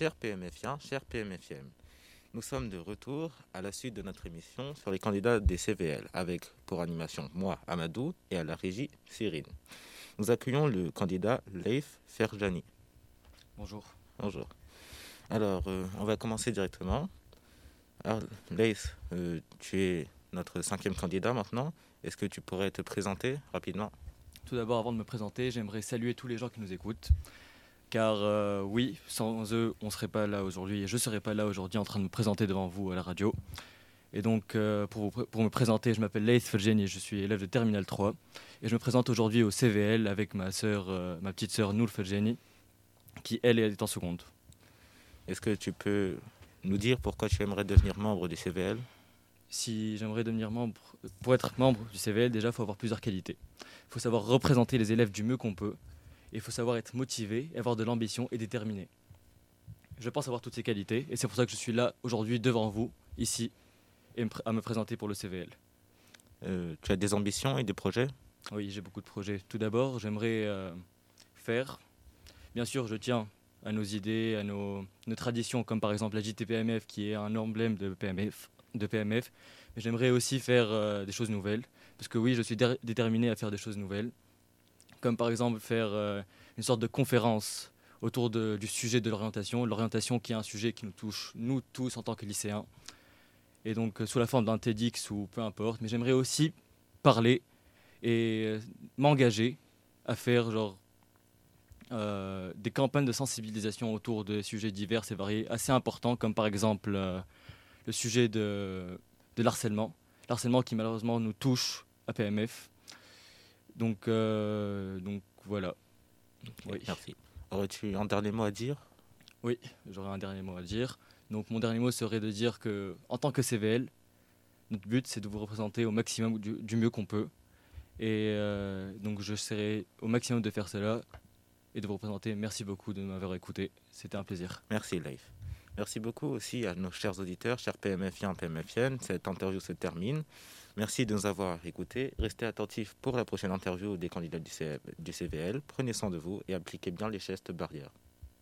Chers PMFiens, chers PMFM, nous sommes de retour à la suite de notre émission sur les candidats des CVL, avec pour animation moi, Amadou, et à la régie, Cyrine. Nous accueillons le candidat Leif Ferjani. Bonjour. Bonjour. Alors, euh, on va commencer directement. Alors, Leif, euh, tu es notre cinquième candidat maintenant. Est-ce que tu pourrais te présenter rapidement? Tout d'abord, avant de me présenter, j'aimerais saluer tous les gens qui nous écoutent. Car euh, oui, sans eux, on ne serait pas là aujourd'hui et je ne serais pas là aujourd'hui en train de me présenter devant vous à la radio. Et donc, euh, pour, vous pour, me présenter, je m'appelle Leith Felgeni, je suis élève de Terminal 3. Et je me présente aujourd'hui au CVL avec ma, sœur, euh, ma petite sœur Noul Felgeni, qui elle est en seconde. Est-ce que tu peux nous dire pourquoi tu aimerais devenir membre du CVL Si j'aimerais devenir membre, pour être membre du CVL, déjà, il faut avoir plusieurs qualités. Il faut savoir représenter les élèves du mieux qu'on peut il faut savoir être motivé, avoir de l'ambition et déterminé. Je pense avoir toutes ces qualités et c'est pour ça que je suis là aujourd'hui devant vous, ici, et à me présenter pour le CVL. Euh, tu as des ambitions et des projets? Oui, j'ai beaucoup de projets. Tout d'abord, j'aimerais euh, faire. Bien sûr, je tiens à nos idées, à nos, traditions, comme par exemple la JTPMF qui est un emblème de PMF. De PMF. Mais j'aimerais aussi faire euh, des choses nouvelles. Parce que oui, je suis déterminé à faire des choses nouvelles comme par exemple faire euh, une sorte de conférence autour du sujet de l'orientation, l'orientation qui est un sujet qui nous touche, nous tous en tant que lycéens, et donc euh, sous la forme d'un TEDx ou peu importe, mais j'aimerais aussi parler et euh, m'engager à faire genre des campagnes de sensibilisation autour de sujets divers et variés assez importants, comme par exemple le sujet de, de l'harcèlement, l'harcèlement qui malheureusement nous touche à PMF donc, euh, donc voilà. Merci. Aurais-tu un dernier mot à dire? Oui, j'aurais un dernier mot à dire. Donc mon dernier mot serait de dire que en tant que CVL, notre but c'est de vous représenter au maximum du, mieux qu'on peut. Et euh, donc je serai au maximum de faire cela et de vous représenter. Merci beaucoup de m'avoir écouté. C'était un plaisir. Merci Leif. Merci beaucoup aussi à nos chers auditeurs, chers PMFiens, PMFiennes. Cette interview se termine. Merci de nous avoir écoutés. Restez attentifs pour la prochaine interview des candidats du, CVL. Prenez soin de vous et appliquez bien les gestes barrières.